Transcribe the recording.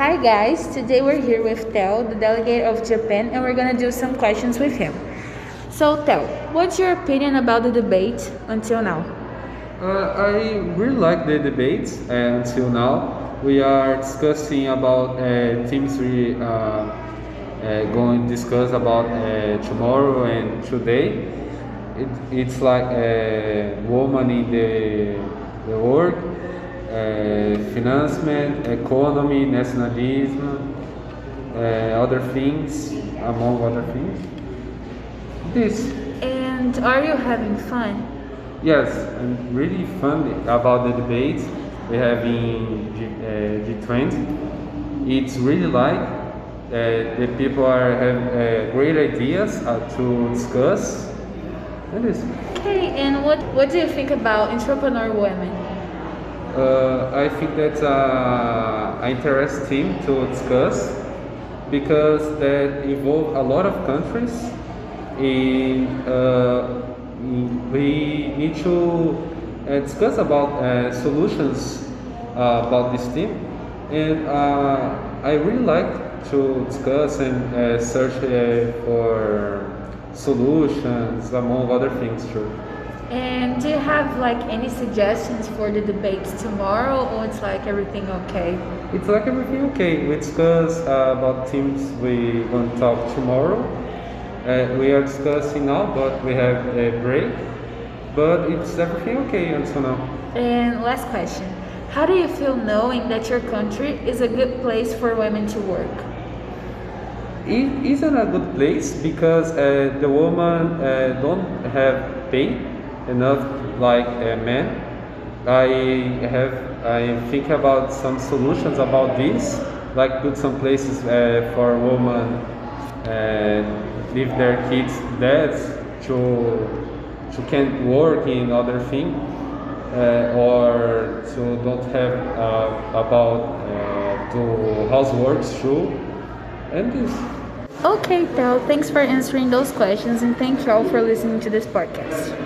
hi guys, today we're here with Theo, the delegate of Japan, and we're gonna do some questions with him. So, Theo, what's your opinion about the debate until now? Uh, I really like the debates uh, until now. We are discussing about uh, we uh, uh, going to discuss about uh, tomorrow and today. It, it's like a woman in the, the work, financement, economy, nationalism, uh, other things, among other things. This. And are you having fun? Yes, I'm really fun about the debates we have in G, uh, G20. It's really like uh, the people are have uh, great ideas uh, to discuss. That is. Okay, and what, what do you think about entrepreneur women? Uh, I think that's uh, interesting to discuss because that involve a lot of countries and uh, we need to uh, discuss about uh, solutions uh, about this theme and I really like to discuss and search for solutions among other things too. And do you have like any suggestions for the debates tomorrow, or it's like everything okay? It's like everything okay. We discuss uh, about teams we going to talk tomorrow. Uh, we are discussing now, but we have a break. But it's everything okay until now. And last question How do you feel knowing that your country is a good place for women to work? It isn't a good place because uh, the woman uh, don't have pay enough like a man. I have I think about some solutions about this, like put some places uh, for women uh, leave their kids dead to to can't work in other thing uh, or to don't have uh, about uh, do housework too and this Okay, Theo, thanks for answering those questions and thank you all for listening to this podcast.